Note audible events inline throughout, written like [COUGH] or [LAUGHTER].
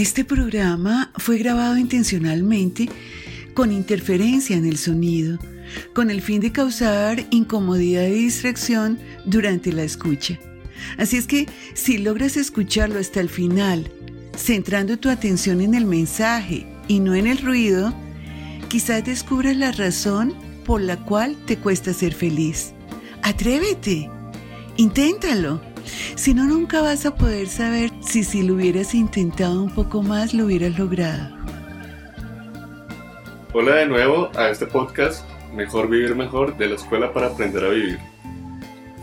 Este programa fue grabado intencionalmente con interferencia en el sonido, con el fin de causar incomodidad y distracción durante la escucha. Así es que si logras escucharlo hasta el final, centrando tu atención en el mensaje y no en el ruido, quizás descubras la razón por la cual te cuesta ser feliz. Atrévete, inténtalo. Si no, nunca vas a poder saber si si lo hubieras intentado un poco más, lo hubieras logrado. Hola de nuevo a este podcast Mejor Vivir Mejor de la Escuela para Aprender a Vivir.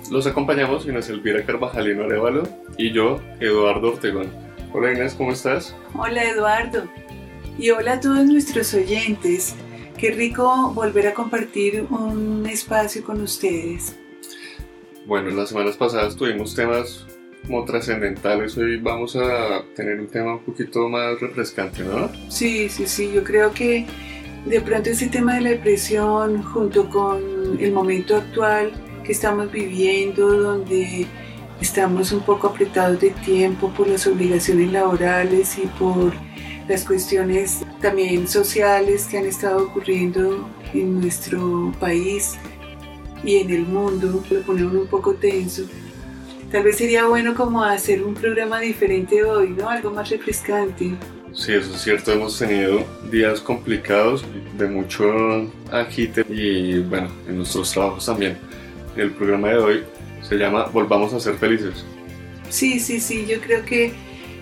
Los acompañamos Inés Elvira Carvajalino Arevalo y yo, Eduardo Ortegón. Hola Inés, ¿cómo estás? Hola Eduardo. Y hola a todos nuestros oyentes. Qué rico volver a compartir un espacio con ustedes. Bueno, las semanas pasadas tuvimos temas como trascendentales. Hoy vamos a tener un tema un poquito más refrescante, ¿no? Sí, sí, sí. Yo creo que de pronto ese tema de la depresión junto con el momento actual que estamos viviendo, donde estamos un poco apretados de tiempo por las obligaciones laborales y por las cuestiones también sociales que han estado ocurriendo en nuestro país y en el mundo, lo pone un poco tenso. Tal vez sería bueno como hacer un programa diferente hoy, ¿no? Algo más refrescante. Sí, eso es cierto, hemos tenido días complicados, de mucho agite y bueno, en nuestros trabajos también. El programa de hoy se llama Volvamos a ser felices. Sí, sí, sí, yo creo que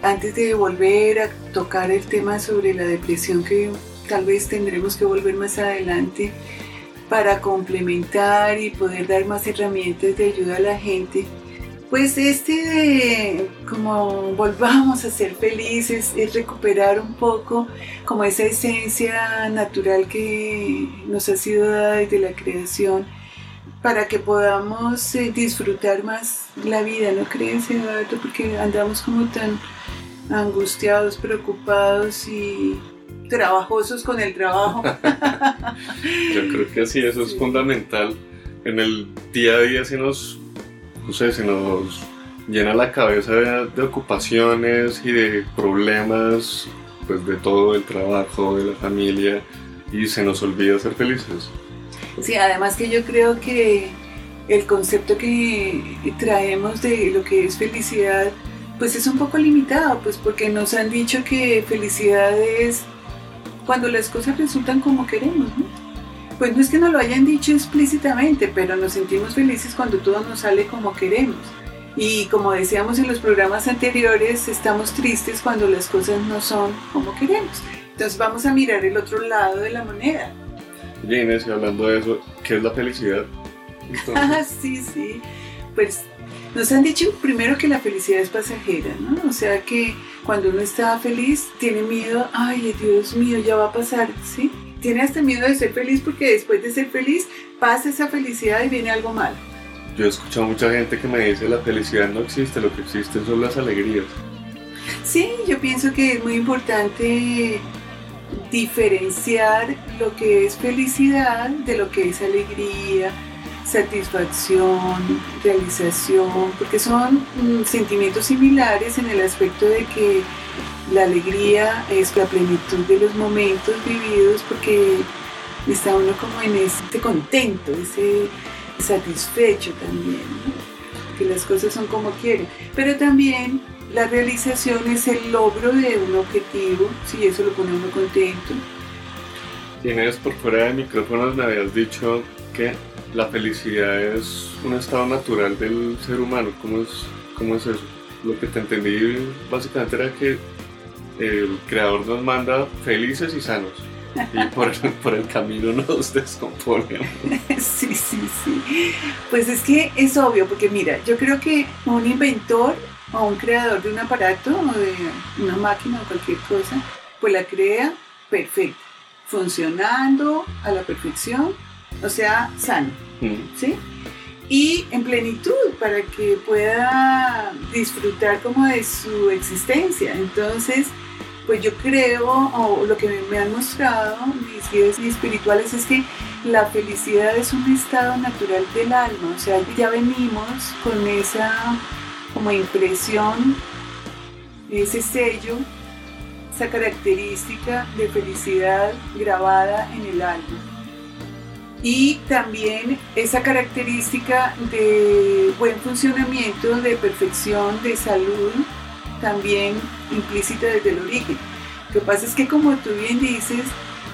antes de volver a tocar el tema sobre la depresión que tal vez tendremos que volver más adelante para complementar y poder dar más herramientas de ayuda a la gente, pues este de como volvamos a ser felices es recuperar un poco como esa esencia natural que nos ha sido dada desde la creación para que podamos eh, disfrutar más la vida, ¿no crees Eduardo? Porque andamos como tan angustiados, preocupados y trabajosos con el trabajo. [LAUGHS] Yo creo que sí, eso es fundamental. En el día a día se nos no sé, se nos llena la cabeza de, ocupaciones y de problemas, pues de todo el trabajo, de la familia, y se nos olvida ser felices. Sí, además que yo creo que el concepto que traemos de lo que es felicidad, pues es un poco limitado, pues porque nos han dicho que felicidad es cuando las cosas resultan como queremos, ¿no? Pues no es que nos lo hayan dicho explícitamente, pero nos sentimos felices cuando todo nos sale como queremos. Y como decíamos en los programas anteriores, estamos tristes cuando las cosas no son como queremos. Entonces vamos a mirar el otro lado de la moneda. Oye Inés, hablando de eso, ¿qué es la felicidad? [LAUGHS] Ah, sí, sí. Pues nos han dicho primero que la felicidad es pasajera, ¿no? O sea que cuando uno está feliz, tiene miedo, ay, Dios mío, ya va a pasar, ¿sí? tiene hasta miedo de ser feliz porque después de ser feliz pasa esa felicidad y viene algo malo. Yo he escuchado mucha gente que me dice la felicidad no existe, lo que existen son las alegrías. Sí, yo pienso que es muy importante diferenciar lo que es felicidad de lo que es alegría, satisfacción, realización, porque son mm, sentimientos similares en el aspecto de que la alegría es la plenitud de los momentos vividos porque está uno como en este contento, ese satisfecho también, que las cosas son como quieren. Pero también la realización es el logro de un objetivo, si eso lo pone uno contento. Tienes por fuera de micrófonos me habías dicho que la felicidad es un estado natural del ser humano. ¿Cómo es, cómo es eso? Lo que te entendí básicamente era que el creador nos manda felices y sanos. Y por, por el camino nos descomponemos. [LAUGHS] Sí, sí, sí. Pues es que es obvio, porque mira, yo creo que un inventor o un creador de un aparato o de una máquina o cualquier cosa, pues la crea perfecta, funcionando a la perfección, o sea, sano, ¿sí? Y en plenitud para que pueda disfrutar como de su existencia. Entonces, pues yo creo, o lo que me han mostrado mis guías espirituales es que la felicidad es un estado natural del alma, o sea, ya venimos con esa como impresión, ese sello esa característica de felicidad grabada en el alma. Y también esa característica de buen funcionamiento, de perfección, de salud, también implícita desde el origen. Lo que pasa es que como tú bien dices,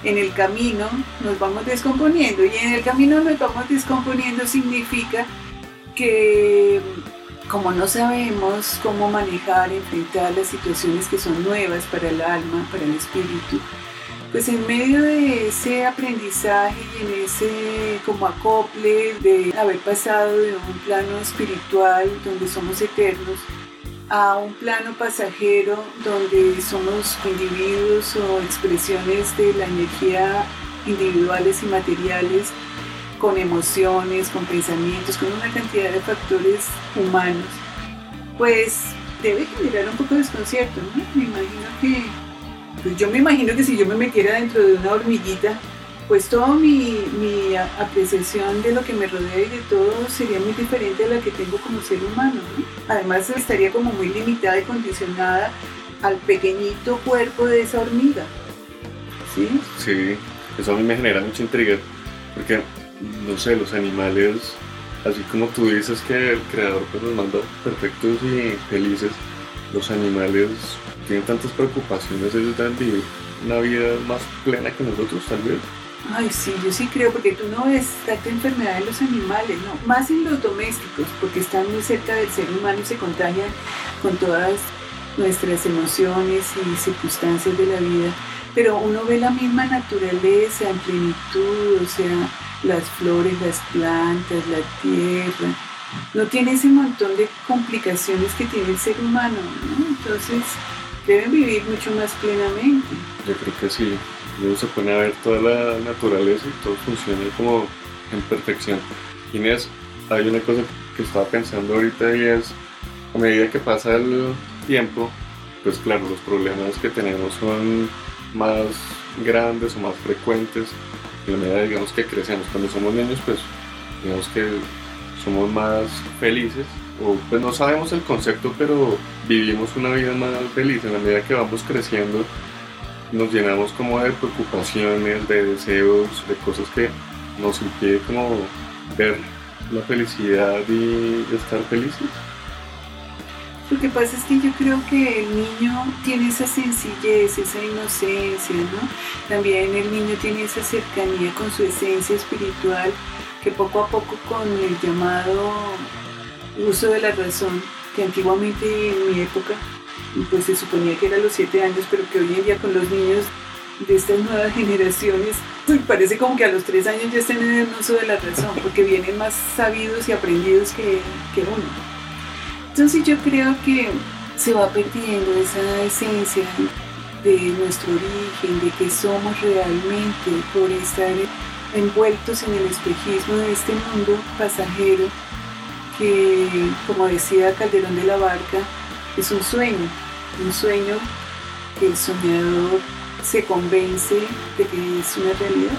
en el camino nos vamos descomponiendo y en el camino nos vamos descomponiendo significa que como no sabemos cómo manejar, enfrentar las situaciones que son nuevas para el alma, para el espíritu, pues en medio de ese aprendizaje y en ese como acople de haber pasado de un plano espiritual donde somos eternos a un plano pasajero donde somos individuos o expresiones de la energía individuales y materiales con emociones, con pensamientos, con una cantidad de factores humanos, pues debe generar un poco de desconcierto, ¿no? Me imagino que, pues yo me imagino que si yo me metiera dentro de una hormiguita, pues toda mi, mi, apreciación de lo que me rodea y de todo sería muy diferente a la que tengo como ser humano. ¿no? Además estaría como muy limitada y condicionada al pequeñito cuerpo de esa hormiga. ¿Sí? Sí, eso a mí me genera mucha intriga, porque no sé, los animales, así como tú dices que el creador pues, nos manda perfectos y felices, los animales tienen tantas preocupaciones, ellos deben vivir una vida más plena que nosotros tal vez. Ay, sí, yo sí creo, porque tú no ves tanta enfermedad en los animales, ¿no? Más en los domésticos, porque están muy cerca del ser humano y se contagian con todas nuestras emociones y circunstancias de la vida. Pero uno ve la misma naturaleza en plenitud, o sea, las flores, las plantas, la tierra. No tiene ese montón de complicaciones que tiene el ser humano, ¿no? Entonces deben vivir mucho más plenamente. Yo creo que sí. Luego se pone a ver toda la naturaleza y todo funciona como en perfección. Inés, hay una cosa que estaba pensando ahorita y es, a medida que pasa el tiempo, pues claro, los problemas que tenemos son más grandes o más frecuentes de manera digamos que crecemos. Cuando somos niños pues digamos que somos más felices o pues no sabemos el concepto pero vivimos una vida más feliz en la medida que vamos creciendo nos llenamos como de preocupaciones, de deseos, de cosas que nos impide como ver la felicidad y estar felices. Lo que pasa es que yo creo que el niño tiene esa sencillez, esa inocencia, ¿no? También el niño tiene esa cercanía con su esencia espiritual que poco a poco con el llamado uso de la razón, que antiguamente en mi época pues se suponía que era los siete años, pero que hoy en día con los niños de estas nuevas [LAUGHS] generaciones, parece como que a los tres años ya están en el uso de la razón, porque vienen más sabidos y aprendidos que, que uno. Entonces yo creo que se va perdiendo esa esencia de nuestro origen, de que somos realmente por estar envueltos en el espejismo de este mundo pasajero que, como decía Calderón de la Barca, es un sueño, un sueño que el soñador se convence de que es una realidad.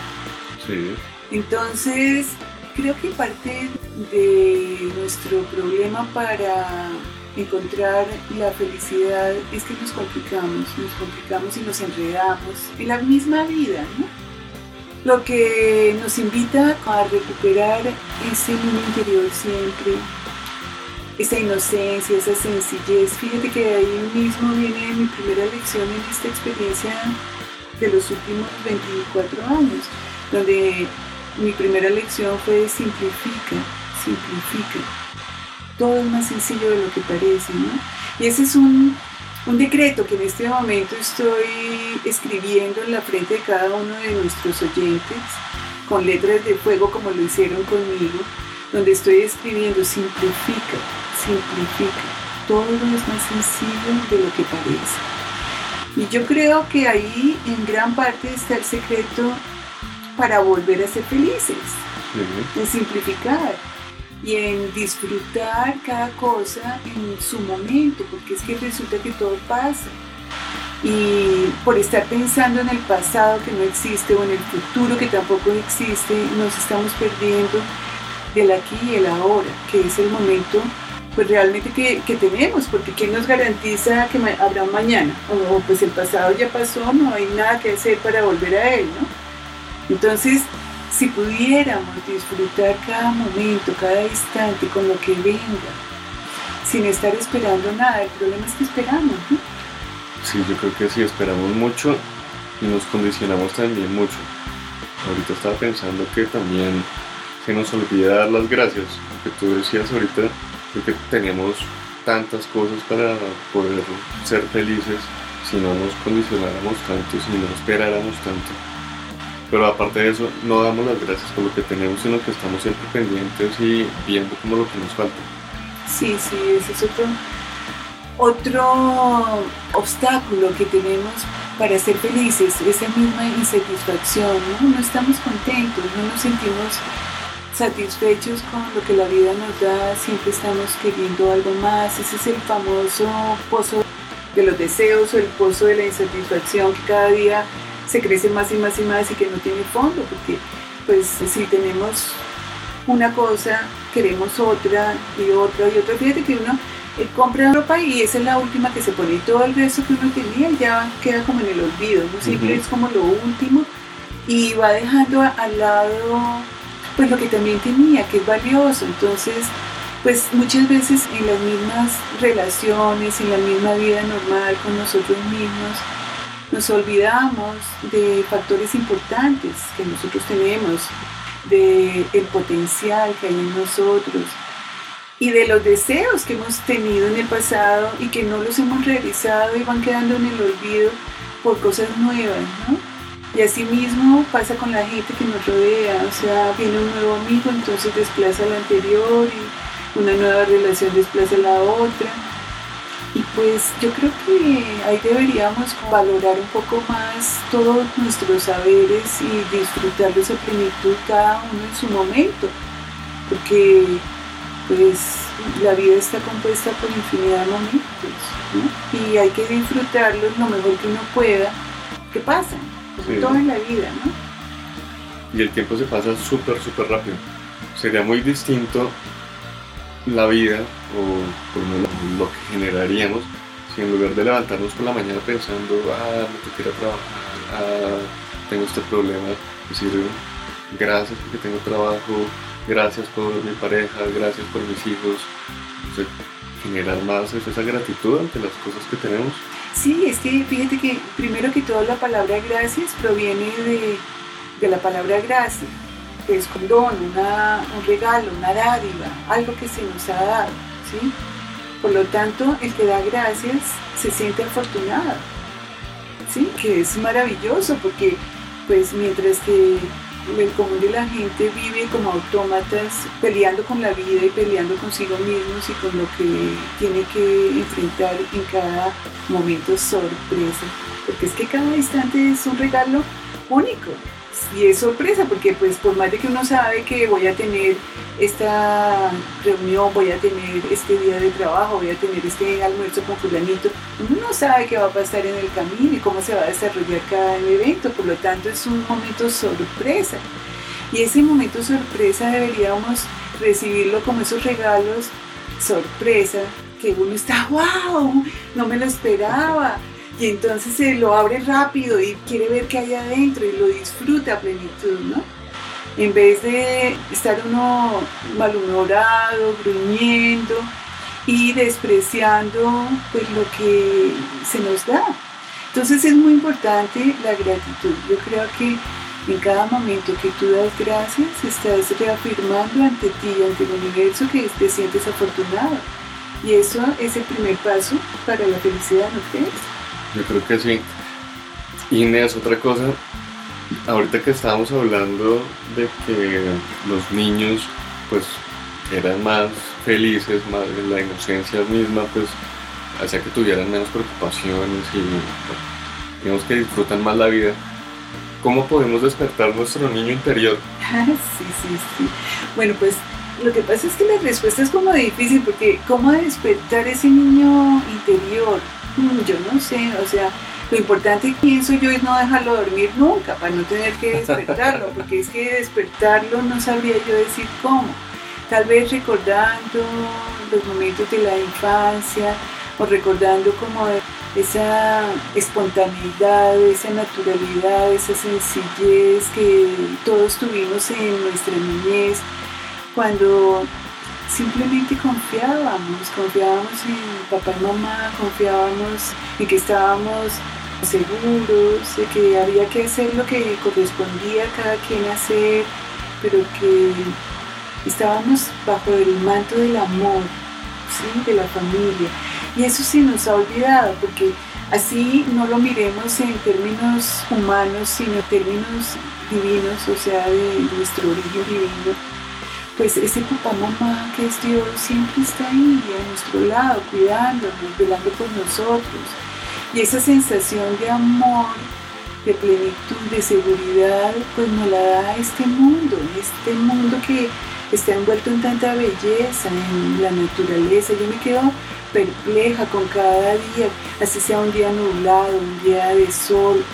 Sí. Entonces, Creo que parte de nuestro problema para encontrar la felicidad es que nos complicamos, nos complicamos y nos enredamos en la misma vida, ¿no? Lo que nos invita a recuperar ese mundo interior siempre, esa inocencia, esa sencillez. Fíjate que ahí mismo viene mi primera lección en esta experiencia de los últimos 24 años, donde mi primera lección fue simplifica, simplifica. Todo es más sencillo de lo que parece, ¿no? Y ese es un, un decreto que en este momento estoy escribiendo en la frente de cada uno de nuestros oyentes, con letras de fuego como lo hicieron conmigo, donde estoy escribiendo simplifica, simplifica. Todo es más sencillo de lo que parece. Y yo creo que ahí en gran parte está el secreto para volver a ser felices, en simplificar y en disfrutar cada cosa en su momento, porque es que resulta que todo pasa. Y por estar pensando en el pasado que no existe o en el futuro que tampoco existe, nos estamos perdiendo del aquí y el ahora, que es el momento pues realmente que, tenemos, porque ¿quién nos garantiza que habrá un mañana? O, pues el pasado ya pasó, no hay nada que hacer para volver a él, ¿no? Entonces, si pudiéramos disfrutar cada momento, cada instante con lo que venga, sin estar esperando nada, el problema es que esperamos, ¿no? Sí, yo creo que sí, esperamos mucho y nos condicionamos también mucho. Ahorita estaba pensando que también se nos olvida dar las gracias, que tú decías ahorita, porque tenemos tantas cosas para poder ser felices si no nos condicionáramos tanto, si no esperáramos tanto. Pero aparte de eso, no damos las gracias por lo que tenemos, sino que estamos siempre pendientes y viendo como lo que nos falta. Sí, sí, ese es otro, otro obstáculo que tenemos para ser felices, esa misma insatisfacción, ¿no? No estamos contentos, no nos sentimos satisfechos con lo que la vida nos da, siempre estamos queriendo algo más, ese es el famoso pozo de los deseos o el pozo de la insatisfacción que cada día se crece más y más y más y que no tiene fondo, porque pues si tenemos una cosa, queremos otra y otra y otra. Fíjate que uno eh, compra ropa y esa es la última que se pone y todo el resto que uno tenía ya queda como en el olvido, ¿no? siempre es como lo último y va dejando al lado pues lo que también tenía, que es valioso. Entonces, pues muchas veces en las mismas relaciones, en la misma vida normal con nosotros mismos, nos olvidamos de factores importantes que nosotros tenemos, de el potencial que hay en nosotros y de los deseos que hemos tenido en el pasado y que no los hemos realizado y van quedando en el olvido por cosas nuevas, ¿no? Y así mismo pasa con la gente que nos rodea, o sea, viene un nuevo amigo, entonces desplaza al anterior y una nueva relación desplaza a la otra. Y pues yo creo que ahí deberíamos valorar un poco más todos nuestros saberes y disfrutarlos a plenitud cada uno en su momento, porque pues la vida está compuesta por infinidad de momentos ¿no? y hay que disfrutarlos lo mejor que uno pueda. ¿Qué pasa? Como todo en la vida, ¿no? Y el tiempo se pasa súper, súper rápido. Sería muy distinto la vida o lo, que generaríamos si en lugar de levantarnos por la mañana pensando, ah, que ir a trabajar, ah, tengo este problema, decir, gracias porque tengo trabajo, gracias por mi pareja, gracias por mis hijos, generar más esa gratitud ante las cosas que tenemos. Sí, es que fíjate que primero que todo la palabra gracias proviene de, de la palabra gracia, es un don, un regalo, una dádiva, algo que se nos ha dado, ¿sí? Por lo tanto, el que da gracias se siente afortunado, ¿sí? Que es maravilloso porque pues mientras que el común de la gente vive como autómatas, peleando con la vida y peleando consigo mismos y con lo que tiene que enfrentar en cada momento sorpresa. Porque es que cada instante es un regalo único. Y es sorpresa porque pues por más de que uno sabe que voy a tener esta reunión, voy a tener este día de trabajo, voy a tener este almuerzo con fulanito, uno no sabe qué va a pasar en el camino y cómo se va a desarrollar cada evento, por lo tanto es un momento sorpresa. Y ese momento sorpresa deberíamos recibirlo como esos regalos sorpresa, que uno está, wow, no me lo esperaba, y entonces se lo abre rápido y quiere ver qué hay adentro y lo disfruta a plenitud, ¿no? En vez de estar uno malhumorado, gruñendo y despreciando pues lo que se nos da. Entonces es muy importante la gratitud. Yo creo que en cada momento que tú das gracias, estás reafirmando ante ti, ante el universo, que te sientes afortunado. Y eso es el primer paso para la felicidad, ¿no crees? Yo creo que sí. Inés, otra cosa, ahorita que estábamos hablando de que los niños pues eran más felices, más en la inocencia misma, pues hacía que tuvieran menos preocupaciones y digamos que disfrutan más la vida. ¿Cómo podemos despertar nuestro niño interior? sí, sí, sí. Bueno, pues lo que pasa es que la respuesta es como difícil porque ¿cómo despertar ese niño interior? Mm, yo no sé, o sea, lo importante pienso yo es no dejarlo dormir nunca para no tener que despertarlo, [LAUGHS] porque es que despertarlo no sabría yo decir cómo. tal vez recordando los momentos de la infancia o recordando como esa espontaneidad, esa naturalidad, esa sencillez que todos tuvimos en nuestra niñez, cuando simplemente confiábamos, confiábamos en papá y mamá, confiábamos en que estábamos seguros, de que había que hacer lo que correspondía a cada quien hacer, pero que estábamos bajo el manto del amor, ¿sí? de la familia. Y eso se nos ha olvidado, porque así no lo miremos en términos humanos, sino en términos divinos, o sea, de nuestro origen divino. Pues ese papá, mamá que es Dios siempre está ahí, a nuestro lado, cuidándonos, velando por nosotros. Y esa sensación de amor, de plenitud, de seguridad, pues nos la da este mundo, este mundo que está envuelto en tanta belleza, en la naturaleza. Yo me quedo perpleja con cada día, así sea un día nublado, un día de sol,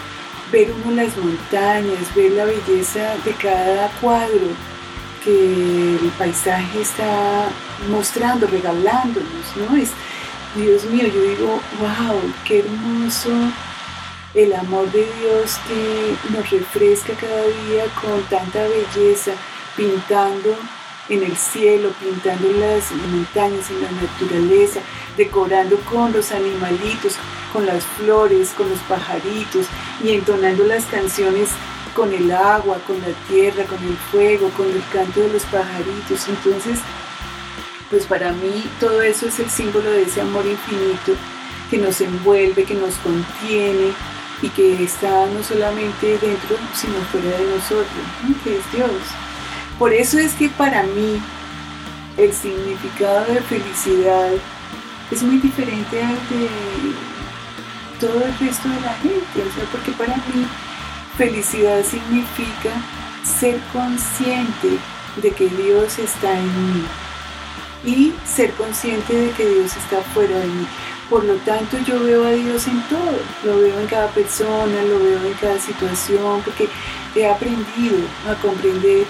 ver uno las montañas, ver la belleza de cada cuadro el paisaje está mostrando, regalándonos, ¿no? Es, Dios mío, yo digo, wow, qué hermoso el amor de Dios que nos refresca cada día con tanta belleza, pintando en el cielo, pintando las montañas, en la naturaleza, decorando con los animalitos, con las flores, con los pajaritos y entonando las canciones con el agua, con la tierra, con el fuego, con el canto de los pajaritos. Entonces, pues para mí todo eso es el símbolo de ese amor infinito que nos envuelve, que nos contiene y que está no solamente dentro, sino fuera de nosotros, que es Dios. Por eso es que para mí el significado de felicidad es muy diferente al de todo el resto de la gente, o sea, porque para mí felicidad significa ser consciente de que Dios está en mí y ser consciente de que Dios está fuera de mí. Por lo tanto, yo veo a Dios en todo, lo veo en cada persona, lo veo en cada situación, porque he aprendido a comprender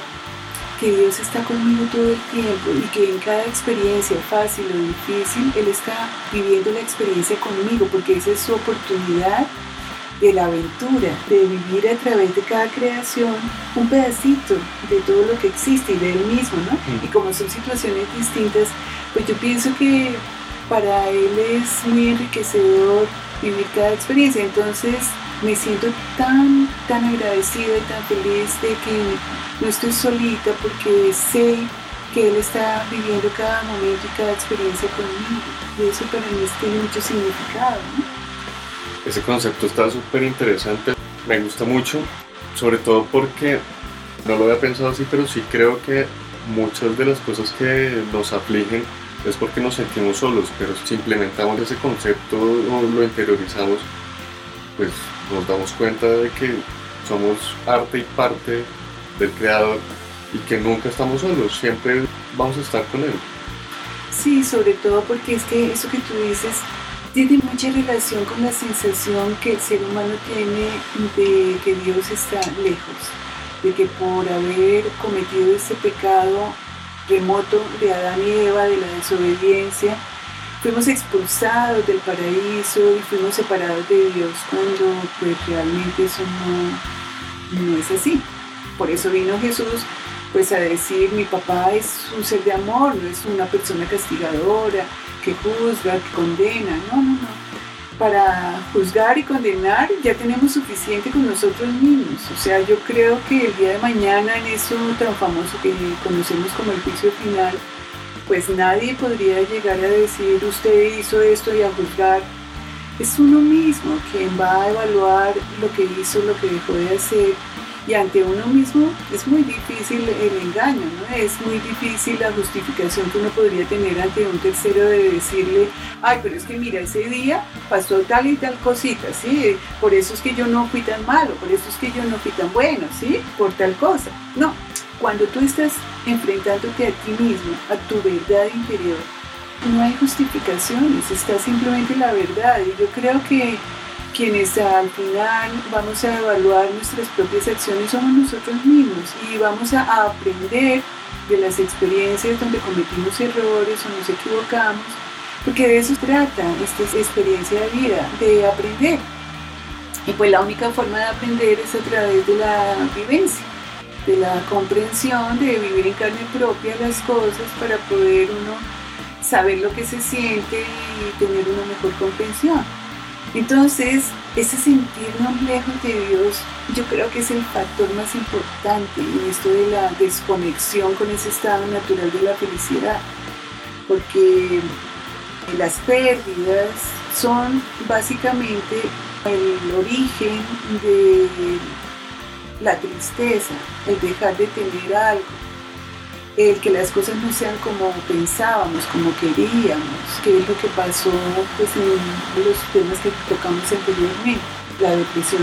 que Dios está conmigo todo el tiempo y que en cada experiencia, fácil o difícil, Él está viviendo la experiencia conmigo, porque esa es su oportunidad de la aventura, de vivir a través de cada creación un pedacito de todo lo que existe y de Él mismo, ¿no? Y como son situaciones distintas, pues yo pienso que para Él es muy enriquecedor vivir cada experiencia. Entonces, me siento tan, tan agradecida y tan feliz de que no estoy solita porque sé que Él está viviendo cada momento y cada experiencia conmigo. Y eso para mí tiene mucho significado. Ese concepto está súper interesante, me gusta mucho, sobre todo porque no lo había pensado así, pero sí creo que muchas de las cosas que nos afligen es porque nos sentimos solos, pero si implementamos ese concepto o lo interiorizamos, pues nos damos cuenta de que somos parte y parte del creador y que nunca estamos solos, siempre vamos a estar con él. Sí, sobre todo porque es que eso que tú dices tiene mucha relación con la sensación que el ser humano tiene de que Dios está lejos, de que por haber cometido ese pecado remoto de Adán y Eva, de la desobediencia, fuimos expulsados del paraíso y fuimos separados de Dios cuando pues realmente eso no, no es así. Por eso vino Jesús pues a decir mi papá es un ser de amor, no es una persona castigadora, que juzga, que condena, no, no, no. Para juzgar y condenar ya tenemos suficiente con nosotros mismos. O sea, yo creo que el día de mañana en eso tan famoso que conocemos como el juicio final, pues nadie podría llegar a decir usted hizo esto y a juzgar. Es uno mismo quien va a evaluar lo que hizo, lo que dejó de hacer. Y ante uno mismo es muy difícil el engaño, ¿no? Es muy difícil la justificación que uno podría tener ante un tercero de decirle, ay, pero es que mira, ese día pasó tal y tal cosita, ¿sí? Por eso es que yo no fui tan malo, por eso es que yo no fui tan bueno, ¿sí? Por tal cosa. No, cuando tú estás enfrentándote a ti mismo, a tu verdad interior, no hay justificaciones, está simplemente la verdad. Y yo creo que quienes al final vamos a evaluar nuestras propias acciones somos nosotros mismos y vamos a aprender de las experiencias donde cometimos errores o nos equivocamos, porque de eso trata esta experiencia de vida, de aprender. Y pues la única forma de aprender es a través de la vivencia, de la comprensión, de vivir en carne propia las cosas para poder uno saber lo que se siente y tener una mejor comprensión. Entonces, ese sentirnos lejos de Dios, yo creo que es el factor más importante en esto de la desconexión con ese estado natural de la felicidad, porque las pérdidas son básicamente el origen de la tristeza, el dejar de tener algo, el que las cosas no sean como pensábamos, como queríamos, que es lo que pasó pues, en los temas que tocamos anteriormente, la depresión.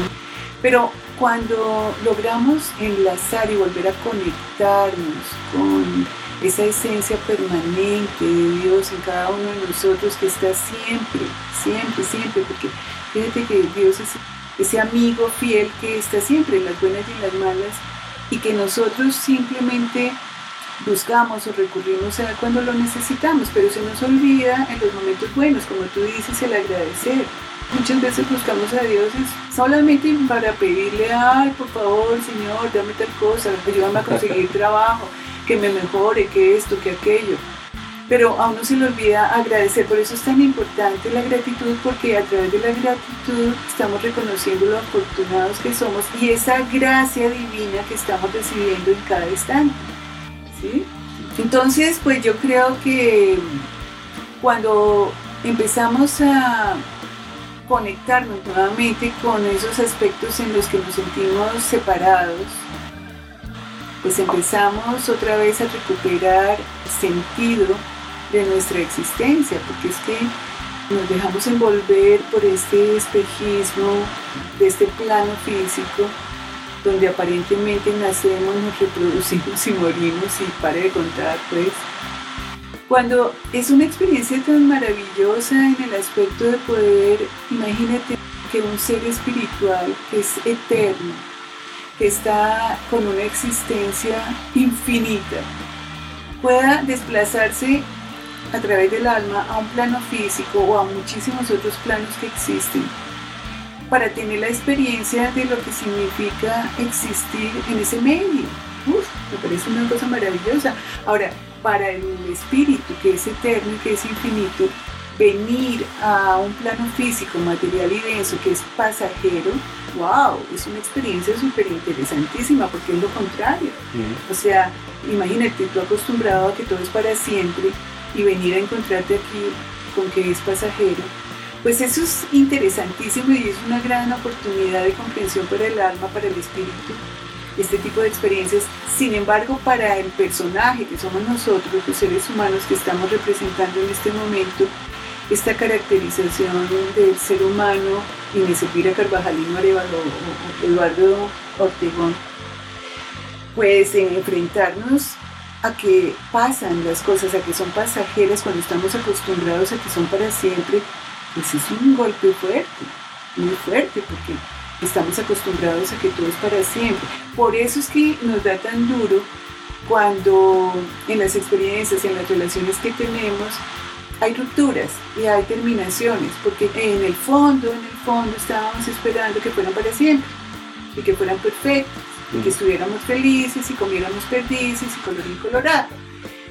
Pero cuando logramos enlazar y volver a conectarnos con esa esencia permanente de Dios en cada uno de nosotros que está siempre, siempre, siempre, porque fíjate que Dios es ese amigo fiel que está siempre en las buenas y en las malas y que nosotros simplemente buscamos o recurrimos a cuando lo necesitamos, pero se nos olvida en los momentos buenos, como tú dices, el agradecer. Muchas veces buscamos a Dios solamente para pedirle, ay, por favor, Señor, dame tal cosa, ayúdame a conseguir [LAUGHS] trabajo, que me mejore, que esto, que aquello. Pero a uno se le olvida agradecer, por eso es tan importante la gratitud, porque a través de la gratitud estamos reconociendo lo afortunados que somos y esa gracia divina que estamos recibiendo en cada instante. Entonces, pues yo creo que cuando empezamos a conectarnos nuevamente con esos aspectos en los que nos sentimos separados, pues empezamos otra vez a recuperar el sentido de nuestra existencia, porque es que nos dejamos envolver por este espejismo de este plano físico donde aparentemente nacemos, nos reproducimos y morimos y pare de contar, pues. Cuando es una experiencia tan maravillosa en el aspecto de poder, imagínate que un ser espiritual que es eterno, que está con una existencia infinita, pueda desplazarse a través del alma a un plano físico o a muchísimos otros planos que existen para tener la experiencia de lo que significa existir en ese medio. Uf, me parece una cosa maravillosa. Ahora, para el espíritu que es eterno y que es infinito, venir a un plano físico, material y denso que es pasajero, wow, es una experiencia súper interesantísima porque es lo contrario. O sea, imagínate, tú acostumbrado a que todo es para siempre y venir a encontrarte aquí con que es pasajero, pues eso es interesantísimo y es una gran oportunidad de comprensión para el alma, para el espíritu, este tipo de experiencias. Sin embargo, para el personaje que somos nosotros, los seres humanos que estamos representando en este momento, esta caracterización del ser humano, Inés Elvira Carvajalino Arevalo Eduardo Ortegón, pues en enfrentarnos a que pasan las cosas, a que son pasajeras cuando estamos acostumbrados a que son para siempre, pues es un golpe fuerte, muy fuerte, porque estamos acostumbrados a que todo es para siempre. Por eso es que nos da tan duro cuando en las experiencias, en las relaciones que tenemos, hay rupturas y hay terminaciones, porque en el fondo, en el fondo estábamos esperando que fueran para siempre y que fueran perfectos y que estuviéramos felices y comiéramos perdices y color colorado.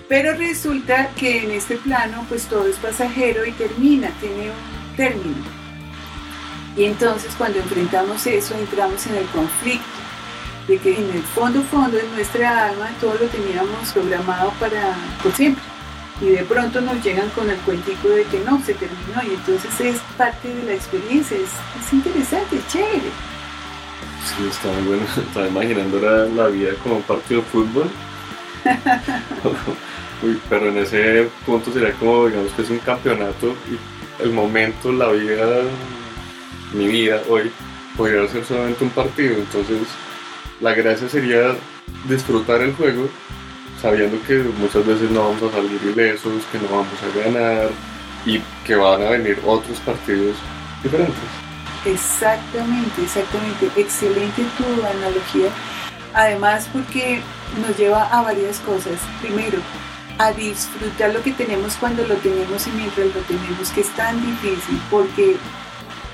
Pero resulta que en este plano pues todo es pasajero y termina, tiene un término. Y entonces cuando enfrentamos eso entramos en el conflicto de que en el fondo, fondo de nuestra alma todo lo teníamos programado para por siempre. Y de pronto nos llegan con el cuentico de que no, se terminó y entonces es parte de la experiencia, es, es interesante, es chévere. Sí, está muy bueno. [LAUGHS] Estaba imaginando la, la vida como un partido de fútbol. [LAUGHS] [LAUGHS] Uy, pero en ese punto sería como, digamos que es un campeonato y el momento, la vida, mi vida hoy, podría ser solamente un partido. Entonces, la gracia sería disfrutar el juego sabiendo que muchas veces no vamos a salir ilesos, que no vamos a ganar y que van a venir otros partidos diferentes. Exactamente, exactamente. Excelente tu analogía. Además porque nos lleva a varias cosas. Primero, a disfrutar lo que tenemos cuando lo tenemos y mientras lo tenemos, que es tan difícil, porque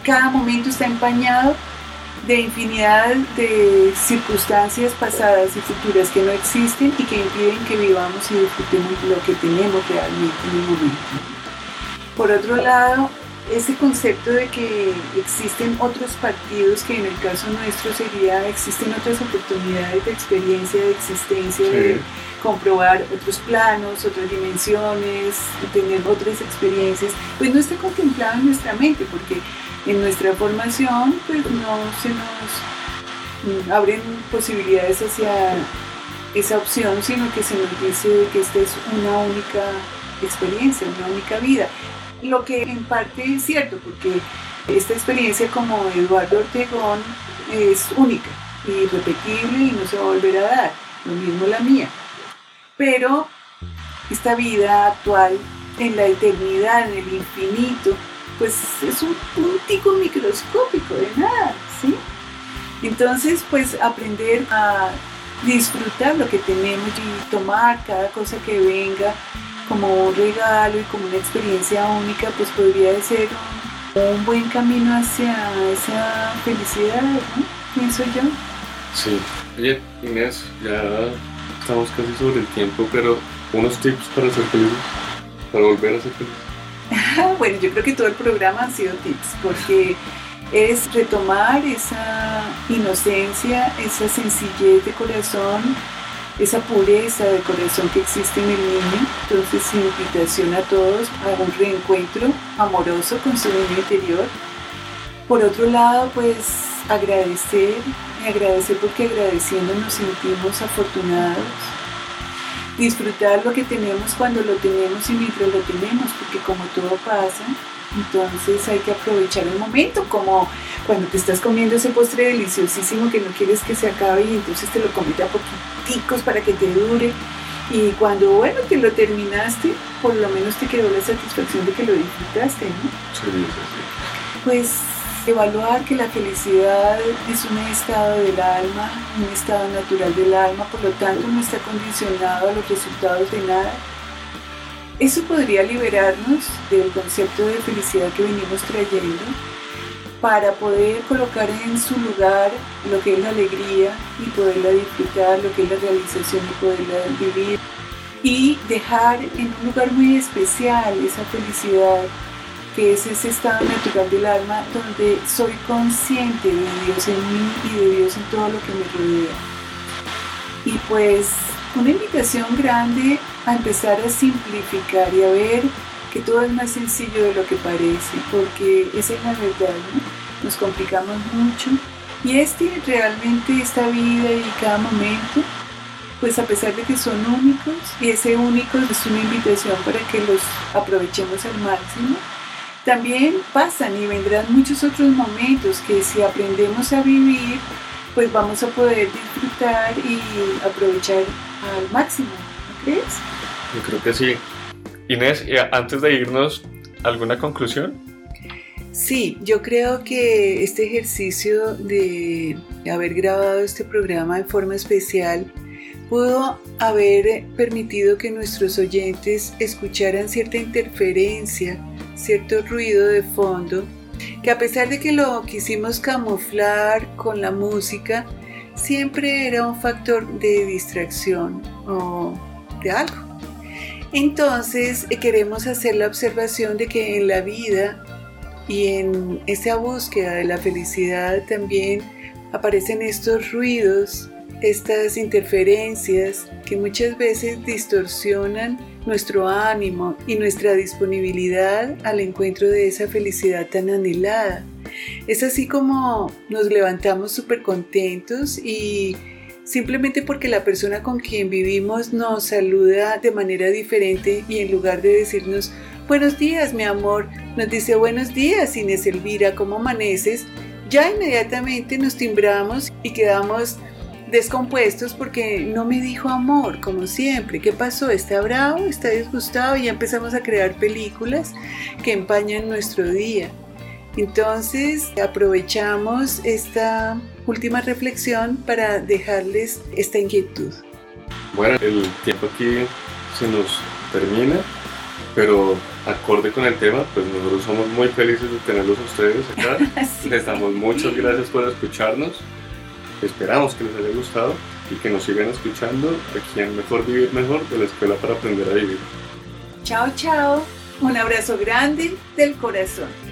cada momento está empañado de infinidad de circunstancias pasadas y futuras que no existen y que impiden que vivamos y disfrutemos lo que tenemos realmente en el momento. Por otro lado, ese concepto de que existen otros partidos, que en el caso nuestro sería, existen otras oportunidades de experiencia, de existencia, de comprobar otros planos, otras dimensiones, tener otras experiencias, pues no está contemplado en nuestra mente, porque en nuestra formación pues no se nos mm, abren posibilidades hacia esa opción, sino que se nos dice que esta es una única experiencia, una única vida. Lo que en parte es cierto, porque esta experiencia como Eduardo Ortegón es única, irrepetible y no se va a volver a dar, lo mismo la mía. Pero esta vida actual, en la eternidad, en el infinito, pues es un puntico microscópico de nada, ¿sí? Entonces, pues aprender a disfrutar lo que tenemos y tomar cada cosa que venga como un regalo y como una experiencia única, pues podría ser un, buen camino hacia esa felicidad, ¿no? Pienso yo. Sí. Oye, Inés, ya estamos casi sobre el tiempo, pero unos tips para ser felices, para volver a ser felices. [LAUGHS] bueno, yo creo que todo el programa ha sido tips, porque es retomar esa inocencia, esa sencillez de corazón, esa pureza de corazón que existe en el niño. Entonces, invitación a todos a un reencuentro amoroso con su niño interior. Por otro lado, pues agradecer, agradecer porque agradeciendo nos sentimos afortunados disfrutar lo que tenemos cuando lo tenemos y mientras lo tenemos, porque como todo pasa, entonces hay que aprovechar el momento, como cuando te estás comiendo ese postre deliciosísimo que no quieres que se acabe y entonces te lo comes a poquiticos para que te dure. Y cuando, bueno, te lo terminaste, por lo menos te quedó la satisfacción de que lo disfrutaste, ¿no? Sí, sí, sí. Pues evaluar que la felicidad es un estado del alma, un estado natural del alma, por lo tanto no está condicionado a los resultados de nada. Eso podría liberarnos del concepto de felicidad que venimos trayendo para poder colocar en su lugar lo que es la alegría y poderla disfrutar, lo que es la realización y poderla vivir y dejar en un lugar muy especial esa felicidad que es ese estado natural del alma donde soy consciente de Dios en mí y de Dios en todo lo que me rodea. Y pues una invitación grande a empezar a simplificar y a ver que todo es más sencillo de lo que parece, porque esa es la verdad, nos complicamos mucho y este realmente esta vida y cada momento, pues a pesar de que son únicos, y ese único es una invitación para que los aprovechemos al máximo, también pasan y vendrán muchos otros momentos que si aprendemos a vivir, pues vamos a poder disfrutar y aprovechar al máximo, ¿no crees? Yo creo que sí. Inés, antes de irnos, ¿alguna conclusión? Sí, yo creo que este ejercicio de haber grabado este programa de forma especial pudo haber permitido que nuestros oyentes escucharan cierta interferencia cierto ruido de fondo que a pesar de que lo quisimos camuflar con la música, siempre era un factor de distracción o de algo. Entonces eh, queremos hacer la observación de que en la vida y en esa búsqueda de la felicidad también aparecen estos ruidos, estas interferencias que muchas veces distorsionan nuestro ánimo y nuestra disponibilidad al encuentro de esa felicidad tan anhelada. Es así como nos levantamos súper contentos y simplemente porque la persona con quien vivimos nos saluda de manera diferente y en lugar de decirnos buenos días mi amor, nos dice buenos días Inés Elvira, ¿cómo amaneces? Ya inmediatamente nos timbramos y quedamos descompuestos porque no me dijo amor, como siempre. ¿Qué pasó? ¿Está bravo? ¿Está disgustado? Y ya empezamos a crear películas que empañan nuestro día. Entonces aprovechamos esta última reflexión para dejarles esta inquietud. Bueno, el tiempo aquí se nos termina, pero acorde con el tema, pues nosotros somos muy felices de tenerlos a ustedes acá. [LAUGHS] Les damos muchas gracias por escucharnos. Esperamos que les haya gustado y que nos sigan escuchando aquí en Mejor Vivir Mejor de la Escuela para Aprender a Vivir. Chao, chao. Un abrazo grande del corazón.